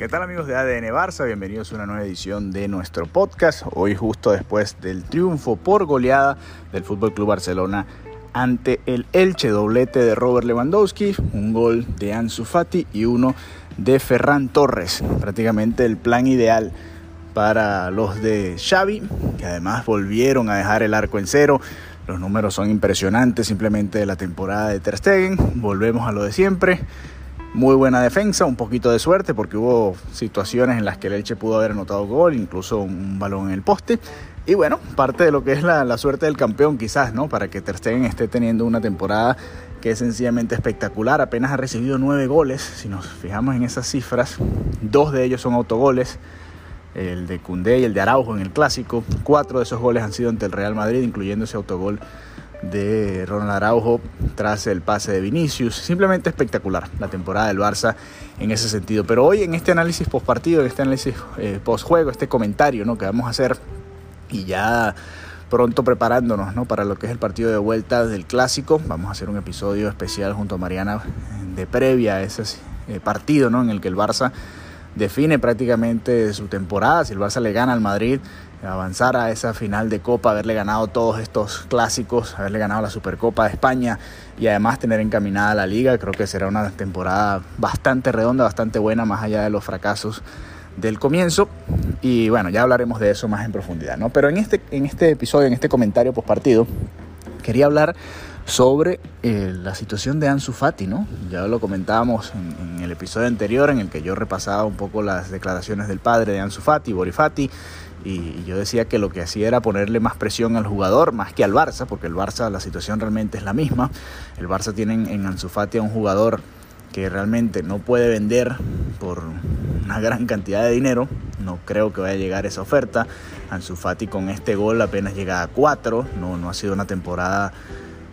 ¿Qué tal amigos de ADN Barça? Bienvenidos a una nueva edición de nuestro podcast. Hoy justo después del triunfo por goleada del Fútbol Club Barcelona ante el Elche, doblete de Robert Lewandowski, un gol de Ansu Fati y uno de Ferran Torres. Prácticamente el plan ideal para los de Xavi, que además volvieron a dejar el arco en cero. Los números son impresionantes simplemente de la temporada de Ter Stegen. Volvemos a lo de siempre. Muy buena defensa, un poquito de suerte porque hubo situaciones en las que el Elche pudo haber anotado gol, incluso un balón en el poste. Y bueno, parte de lo que es la, suerte del campeón quizás, ¿no? Para que Ter Stegen esté teniendo una temporada que es sencillamente espectacular. Apenas ha recibido nueve goles. Si nos fijamos en esas cifras, dos de ellos son autogoles. El de Cundé y el de Araujo en el clásico. Cuatro de esos goles han sido ante el Real Madrid, incluyendo ese autogol de Ronald Araujo tras el pase de Vinicius. Simplemente espectacular la temporada del Barça en ese sentido. Pero hoy en este análisis post partido, en este análisis eh, post juego, este comentario ¿no? que vamos a hacer y ya pronto preparándonos ¿no? para lo que es el partido de vuelta del clásico. Vamos a hacer un episodio especial junto a Mariana de previa a ese eh, partido ¿no? en el que el Barça define prácticamente su temporada. Si el Barça le gana al Madrid, avanzar a esa final de Copa, haberle ganado todos estos clásicos, haberle ganado la Supercopa de España y además tener encaminada la liga, creo que será una temporada bastante redonda, bastante buena, más allá de los fracasos del comienzo. Y bueno, ya hablaremos de eso más en profundidad, ¿no? Pero en este, en este episodio, en este comentario post partido, quería hablar sobre eh, la situación de Ansu Fati, ¿no? Ya lo comentábamos en, el episodio anterior en el que yo repasaba un poco las declaraciones del padre de Ansu Fati, Borifati, y yo decía que lo que hacía era ponerle más presión al jugador más que al Barça, porque el Barça la situación realmente es la misma. El Barça tiene en Ansu Fati a un jugador que realmente no puede vender por una gran cantidad de dinero. No creo que vaya a llegar esa oferta. Ansu Fati con este gol apenas llega a 4. No, no ha sido una temporada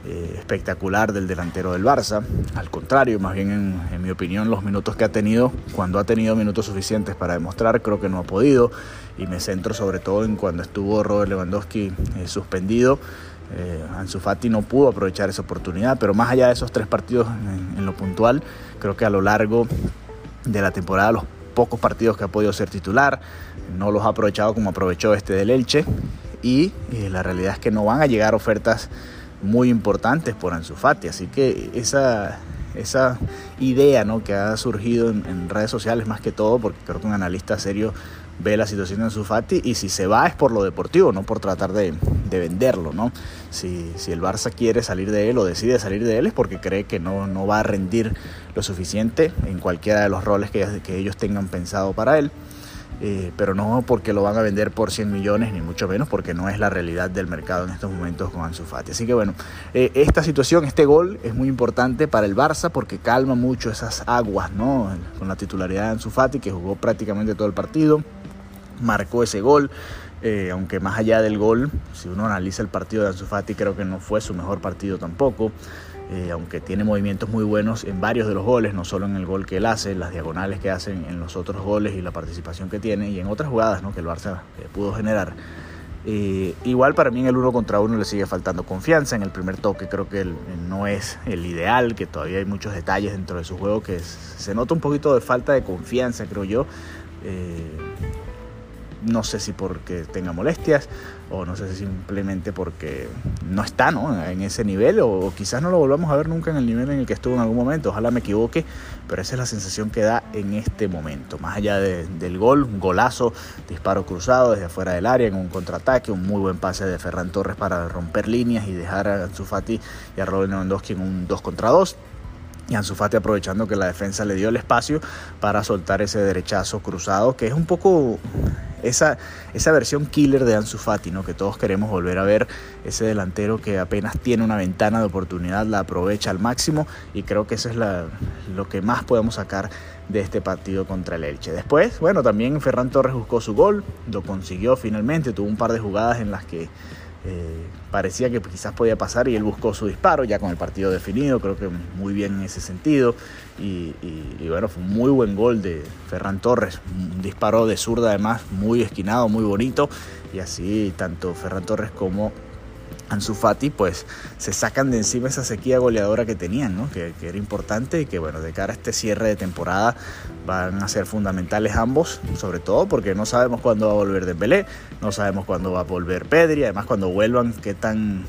eh, espectacular del delantero del Barça. Al contrario, más bien en, mi opinión, los minutos que ha tenido, cuando ha tenido minutos suficientes para demostrar, creo que no ha podido. Y me centro sobre todo en cuando estuvo Robert Lewandowski eh, suspendido. Eh, Ansu Fati no pudo aprovechar esa oportunidad, pero más allá de esos tres partidos en, lo puntual, creo que a lo largo de la temporada, los pocos partidos que ha podido ser titular, no los ha aprovechado como aprovechó este del Elche. Y la realidad es que no van a llegar ofertas muy importantes por Ansu Fati. Así que esa, esa idea ¿no? que ha surgido en, redes sociales más que todo, porque creo que un analista serio ve la situación de Ansu Fati y si se va es por lo deportivo, no por tratar de, venderlo. ¿no? Si, si, el Barça quiere salir de él o decide salir de él es porque cree que no, no va a rendir lo suficiente en cualquiera de los roles que, que ellos tengan pensado para él. Eh, pero no porque lo van a vender por 100 millones, ni mucho menos porque no es la realidad del mercado en estos momentos con Ansu Fati. Así que bueno, eh, esta situación, este gol es muy importante para el Barça porque calma mucho esas aguas, ¿no? Con la titularidad de Ansu Fati que jugó prácticamente todo el partido, marcó ese gol. Eh, aunque más allá del gol, si uno analiza el partido de Ansu Fati, creo que no fue su mejor partido tampoco. Eh, aunque tiene movimientos muy buenos en varios de los goles, no solo en el gol que él hace, las diagonales que hacen en los otros goles y la participación que tiene y en otras jugadas que el Barça eh, pudo generar. Igual para mí en el uno contra uno le sigue faltando confianza. En el primer toque creo que no es el ideal, que todavía hay muchos detalles dentro de su juego que se nota un poquito de falta de confianza, creo yo no sé si porque tenga molestias o no sé si simplemente porque no está ¿no? en ese nivel o, quizás no lo volvamos a ver nunca en el nivel en el que estuvo en algún momento. Ojalá me equivoque, pero esa es la sensación que da en este momento. Más allá del gol, un golazo, disparo cruzado desde afuera del área en un contraataque, un muy buen pase de Ferran Torres para romper líneas y dejar a Zufati y a Robin Lewandowski en un 2 contra 2. Y Ansu Fati aprovechando que la defensa le dio el espacio para soltar ese derechazo cruzado, que es un poco esa, esa versión killer de Ansu Fati, ¿no? que todos queremos volver a ver, ese delantero que apenas tiene una ventana de oportunidad, la aprovecha al máximo y creo que eso es lo que más podemos sacar de este partido contra el Elche. Después, bueno, también Ferran Torres buscó su gol, lo consiguió finalmente, tuvo un par de jugadas en las que eh, parecía que quizás podía pasar y él buscó su disparo ya con el partido definido, creo que muy bien en ese sentido. Y, bueno, fue un muy buen gol de Ferran Torres, un disparo de zurda además muy esquinado, muy bonito. Y así tanto Ferran Torres como Ansu Fati, pues se sacan de encima esa sequía goleadora que tenían, ¿no? que, era importante y que bueno, de cara a este cierre de temporada van a ser fundamentales ambos, sobre todo porque no sabemos cuándo va a volver Dembélé, no sabemos cuándo va a volver Pedri, además cuando vuelvan qué tan,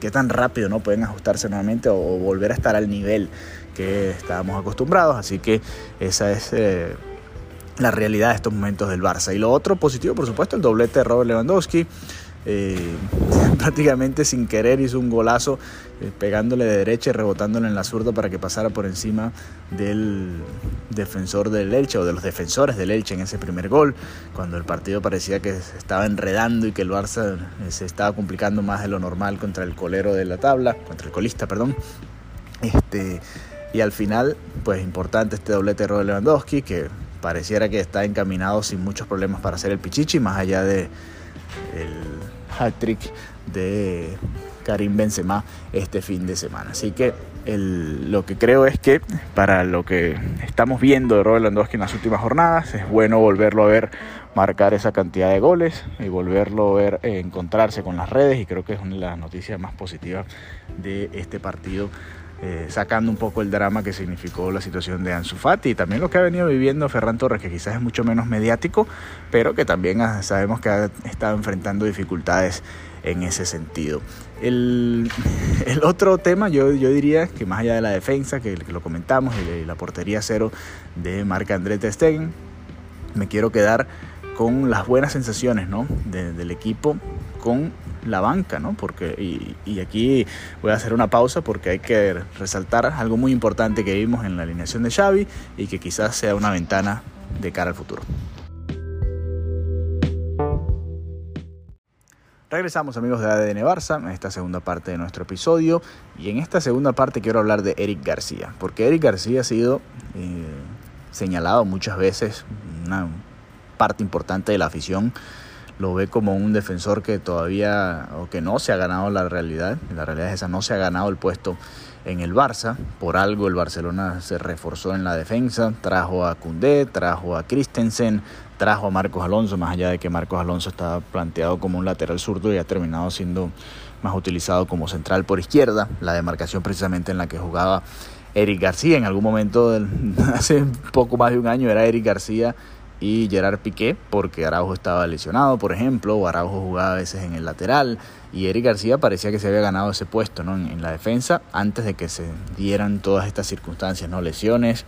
qué tan rápido no pueden ajustarse nuevamente o, volver a estar al nivel que estábamos acostumbrados, así que esa es... Eh, la realidad de estos momentos del Barça. Y lo otro positivo, por supuesto, el doblete de Robert Lewandowski. Eh, prácticamente sin querer hizo un golazo eh, pegándole de derecha y rebotándole en la zurda para que pasara por encima del defensor del Elche o de los defensores del Elche en ese primer gol, cuando el partido parecía que se estaba enredando y que el Barça eh, se estaba complicando más de lo normal contra el colero de la tabla, contra el colista, perdón. Este, y al final, pues importante este doblete de Lewandowski que pareciera que está encaminado sin muchos problemas para hacer el Pichichi, más allá de hat-trick de Karim Benzema este fin de semana. Así que lo que creo es que para lo que estamos viendo de Robert Lewandowski en las últimas jornadas, es bueno volverlo a ver marcar esa cantidad de goles y volverlo a ver eh, encontrarse con las redes y creo que es una de las noticias más positivas de este partido eh, sacando un poco el drama que significó la situación de Ansu Fati y también lo que ha venido viviendo Ferran Torres, que quizás es mucho menos mediático, pero que también sabemos que ha estado enfrentando dificultades en ese sentido. El, otro tema, yo, yo, diría que más allá de la defensa, que, lo comentamos, y la portería cero de Marc André Stegen, me quiero quedar con las buenas sensaciones ¿no? del equipo con la banca, ¿no? Porque, y, aquí voy a hacer una pausa porque hay que resaltar algo muy importante que vimos en la alineación de Xavi y que quizás sea una ventana de cara al futuro. Regresamos amigos de ADN Barça en esta segunda parte de nuestro episodio y en esta segunda parte quiero hablar de Eric García, porque Eric García ha sido eh, señalado muchas veces, una parte importante de la afición lo ve como un defensor que todavía o que no se ha ganado la realidad. La realidad es esa, no se ha ganado el puesto en el Barça. Por algo el Barcelona se reforzó en la defensa, trajo a Cundé, trajo a Christensen, trajo a Marcos Alonso, más allá de que Marcos Alonso estaba planteado como un lateral zurdo y ha terminado siendo más utilizado como central por izquierda, la demarcación precisamente en la que jugaba Eric García. En algún momento, hace poco más de un año, era Eric García y Gerard Piqué, porque Araujo estaba lesionado, por ejemplo, o Araujo jugaba a veces en el lateral, y Eric García parecía que se había ganado ese puesto ¿no? en, la defensa antes de que se dieran todas estas circunstancias, ¿no? lesiones,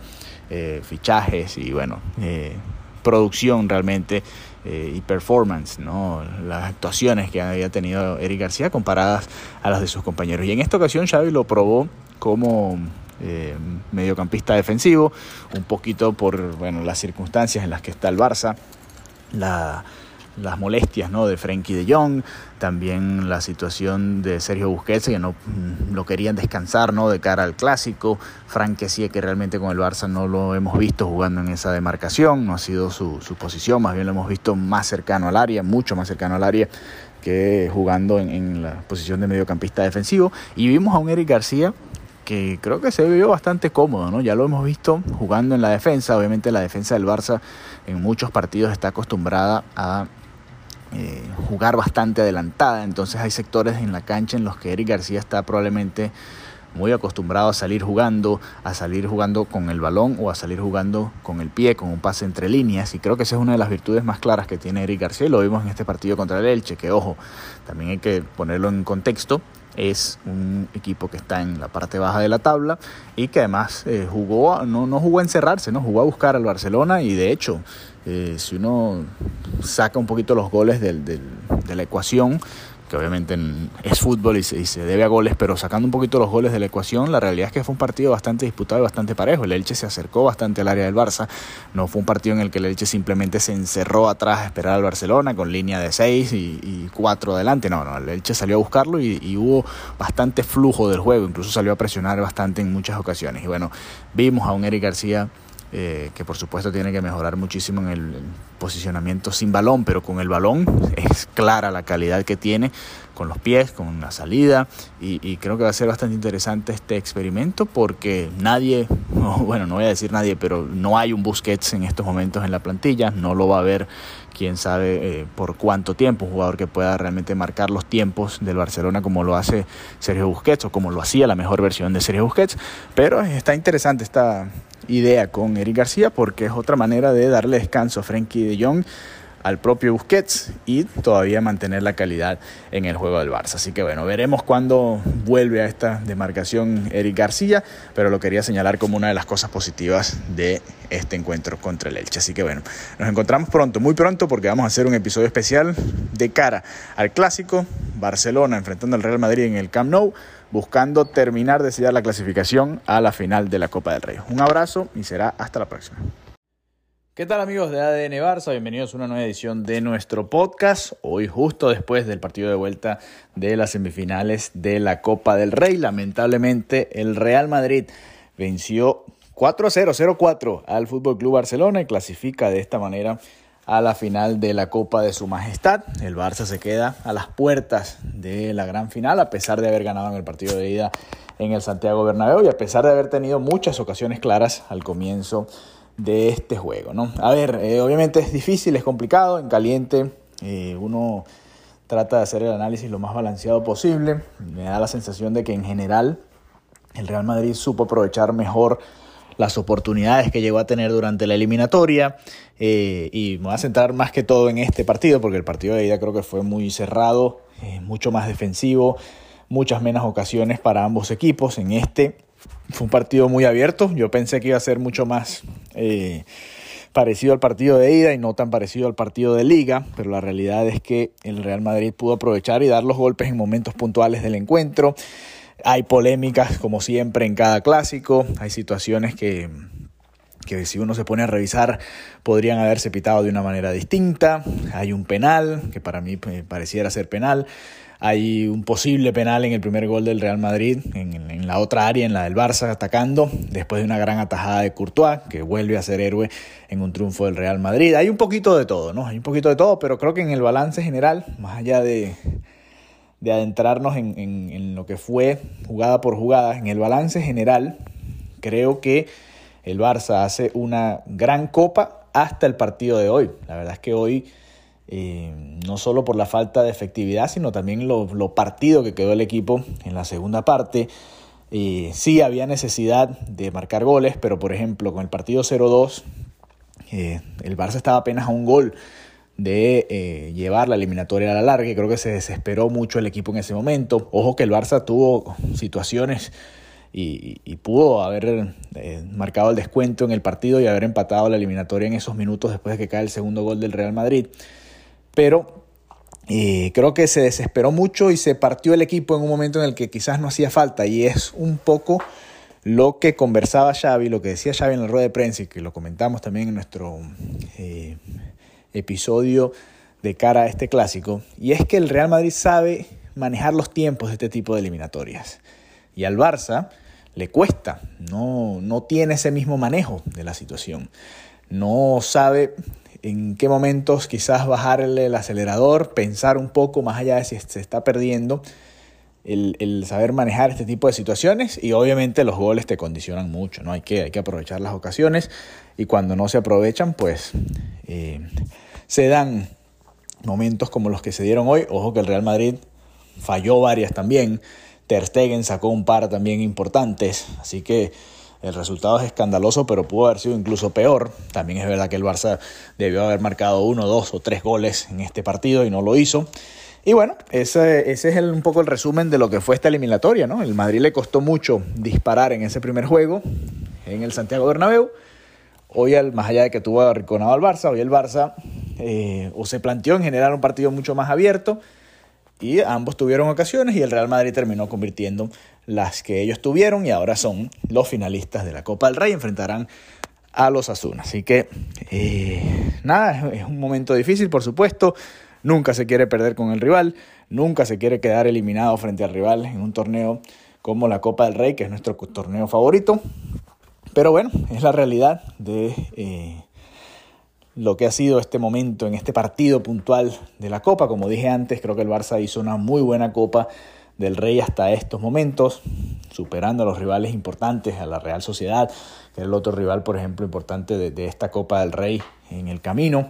eh, fichajes y bueno, eh, producción realmente eh, y performance, ¿no? las actuaciones que había tenido Eric García comparadas a las de sus compañeros. Y en esta ocasión Xavi lo probó como eh, mediocampista defensivo, un poquito por bueno, las circunstancias en las que está el Barça, las molestias ¿no? de Frenkie de Jong, también la situación de Sergio Busquets, que no mm, lo querían descansar ¿no? de cara al clásico, Frank que que realmente con el Barça no lo hemos visto jugando en esa demarcación, no ha sido su, posición, más bien lo hemos visto más cercano al área, mucho más cercano al área que jugando en, en la posición de mediocampista defensivo. Y vimos a un Eric García que creo que se vio bastante cómodo, ¿no? Ya lo hemos visto jugando en la defensa, obviamente la defensa del Barça en muchos partidos está acostumbrada a eh, jugar bastante adelantada, entonces hay sectores en la cancha en los que Eric García está probablemente muy acostumbrado a salir jugando, a salir jugando con el balón o a salir jugando con el pie, con un pase entre líneas. Y creo que esa es una de las virtudes más claras que tiene Eric García. Y lo vimos en este partido contra el Elche, que ojo, también hay que ponerlo en contexto es un equipo que está en la parte baja de la tabla y que además eh, jugó, no, no jugó a encerrarse, ¿no? jugó a buscar al Barcelona y de hecho, eh, si uno saca un poquito los goles del, del, de la ecuación, que obviamente es fútbol y se, debe a goles, pero sacando un poquito los goles de la ecuación, la realidad es que fue un partido bastante disputado y bastante parejo. El Elche se acercó bastante al área del Barça, no fue un partido en el que el Elche simplemente se encerró atrás a esperar al Barcelona con línea de 6 y, 4 adelante, no, no, el Elche salió a buscarlo y, y hubo bastante flujo del juego, incluso salió a presionar bastante en muchas ocasiones. Y bueno, vimos a un Eric García eh, que por supuesto tiene que mejorar muchísimo en el posicionamiento sin balón, pero con el balón es clara la calidad que tiene con los pies, con la salida, y, creo que va a ser bastante interesante este experimento porque nadie, bueno, no voy a decir nadie, pero no hay un Busquets en estos momentos en la plantilla, no lo va a ver quién sabe eh, por cuánto tiempo, un jugador que pueda realmente marcar los tiempos del Barcelona como lo hace Sergio Busquets o como lo hacía la mejor versión de Sergio Busquets, pero está interesante esta idea con Eric García porque es otra manera de darle descanso a Frenkie de Jong al propio Busquets y todavía mantener la calidad en el juego del Barça. Así que bueno, veremos cuándo vuelve a esta demarcación Eric García, pero lo quería señalar como una de las cosas positivas de este encuentro contra el Elche. Así que bueno, nos encontramos pronto, muy pronto, porque vamos a hacer un episodio especial de cara al clásico Barcelona enfrentando al Real Madrid en el Camp Nou buscando terminar de sellar la clasificación a la final de la Copa del Rey. Un abrazo y será hasta la próxima. ¿Qué tal amigos de ADN Barça? Bienvenidos a una nueva edición de nuestro podcast. Hoy justo después del partido de vuelta de las semifinales de la Copa del Rey. Lamentablemente el Real Madrid venció 4-0, 0-4 al Fútbol Club Barcelona y clasifica de esta manera a la final de la Copa de Su Majestad. El Barça se queda a las puertas de la gran final a pesar de haber ganado en el partido de ida en el Santiago Bernabéu y a pesar de haber tenido muchas ocasiones claras al comienzo de este juego. ¿no? A ver, eh, obviamente es difícil, es complicado, en caliente eh, uno trata de hacer el análisis lo más balanceado posible. Me da la sensación de que en general el Real Madrid supo aprovechar mejor las oportunidades que llegó a tener durante la eliminatoria eh, y me voy a centrar más que todo en este partido porque el partido de ida creo que fue muy cerrado, mucho más defensivo, muchas menos ocasiones para ambos equipos. En este fue un partido muy abierto. Yo pensé que iba a ser mucho más eh, parecido al partido de ida y no tan parecido al partido de liga, pero la realidad es que el Real Madrid pudo aprovechar y dar los golpes en momentos puntuales del encuentro. Hay polémicas como siempre en cada clásico, hay situaciones que, que si uno se pone a revisar podrían haberse pitado de una manera distinta. Hay un penal, que para mí eh, pareciera ser penal. Hay un posible penal en el primer gol del Real Madrid, en, la otra área, en la del Barça, atacando, después de una gran atajada de Courtois, que vuelve a ser héroe en un triunfo del Real Madrid. Hay un poquito de todo, ¿no? Hay un poquito de todo, pero creo que en el balance general, más allá de, de adentrarnos en, en lo que fue jugada por jugada, en el balance general, creo que el Barça hace una gran copa hasta el partido de hoy. La verdad es que hoy eh, no solo por la falta de efectividad, sino también lo, partido que quedó el equipo en la segunda parte. Eh, sí había necesidad de marcar goles, pero por ejemplo con el partido 0-2, eh, el Barça estaba apenas a un gol de llevar la eliminatoria a la larga. Creo que se desesperó mucho el equipo en ese momento. Ojo que el Barça tuvo situaciones y, y pudo haber marcado el descuento en el partido y haber empatado la eliminatoria en esos minutos después de que cae el segundo gol del Real Madrid pero eh, creo que se desesperó mucho y se partió el equipo en un momento en el que quizás no hacía falta y es un poco lo que conversaba Xavi, lo que decía Xavi en la rueda de prensa y que lo comentamos también en nuestro eh, episodio de cara a este clásico, y es que el Real Madrid sabe manejar los tiempos de este tipo de eliminatorias. Y al Barça le cuesta, no, no tiene ese mismo manejo de la situación. No sabe en qué momentos quizás bajarle el acelerador, pensar un poco más allá de si se está perdiendo, el, saber manejar este tipo de situaciones y obviamente los goles te condicionan mucho, ¿no? Hay que, hay que aprovechar las ocasiones y cuando no se aprovechan, pues eh, se dan momentos como los que se dieron hoy. Ojo que el Real Madrid falló varias también. Ter Stegen sacó un par también importantes, así que el resultado es escandaloso, pero pudo haber sido incluso peor. También es verdad que el Barça debió haber marcado uno, dos o tres goles en este partido y no lo hizo. Y bueno, ese, es un poco el resumen de lo que fue esta eliminatoria, ¿no? El Madrid le costó mucho disparar en ese primer juego en el Santiago Bernabéu. Hoy, más allá de que tuvo arrinconado al Barça, hoy el Barça eh, o se planteó en generar un partido mucho más abierto y ambos tuvieron ocasiones y el Real Madrid terminó convirtiendo las que ellos tuvieron y ahora son los finalistas de la Copa del Rey, enfrentarán a los Asuna. Así que eh, nada, es un momento difícil, por supuesto. Nunca se quiere perder con el rival, nunca se quiere quedar eliminado frente al rival en un torneo como la Copa del Rey, que es nuestro torneo favorito. Pero bueno, es la realidad de eh, lo que ha sido este momento en este partido puntual de la Copa. Como dije antes, creo que el Barça hizo una muy buena Copa del Rey hasta estos momentos, superando a los rivales importantes, a la Real Sociedad, que es el otro rival, por ejemplo, importante de, esta Copa del Rey en el camino.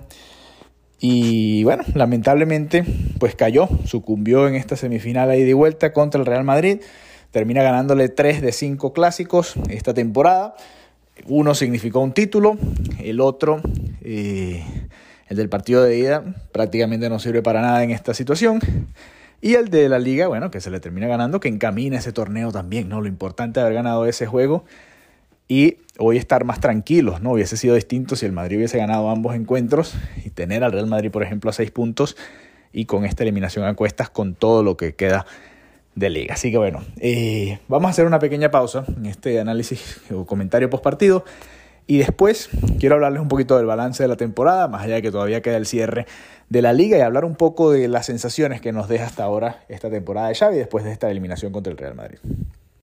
Y bueno, lamentablemente, pues cayó, sucumbió en esta semifinal a ida y vuelta contra el Real Madrid. Termina ganándole 3 de 5 clásicos esta temporada. Uno significó un título, el otro, eh, el del partido de ida, prácticamente no sirve para nada en esta situación. Y el de la liga, bueno, que se le termina ganando, que encamina ese torneo también, ¿no? Lo importante de haber ganado ese juego y hoy estar más tranquilos, ¿no? Hubiese sido distinto si el Madrid hubiese ganado ambos encuentros y tener al Real Madrid, por ejemplo, a seis puntos y con esta eliminación a cuestas con todo lo que queda de liga. Así que bueno, eh, vamos a hacer una pequeña pausa en este análisis o comentario post partido. Y después quiero hablarles un poquito del balance de la temporada, más allá de que todavía queda el cierre de la liga y hablar un poco de las sensaciones que nos deja hasta ahora esta temporada de Xavi después de esta eliminación contra el Real Madrid.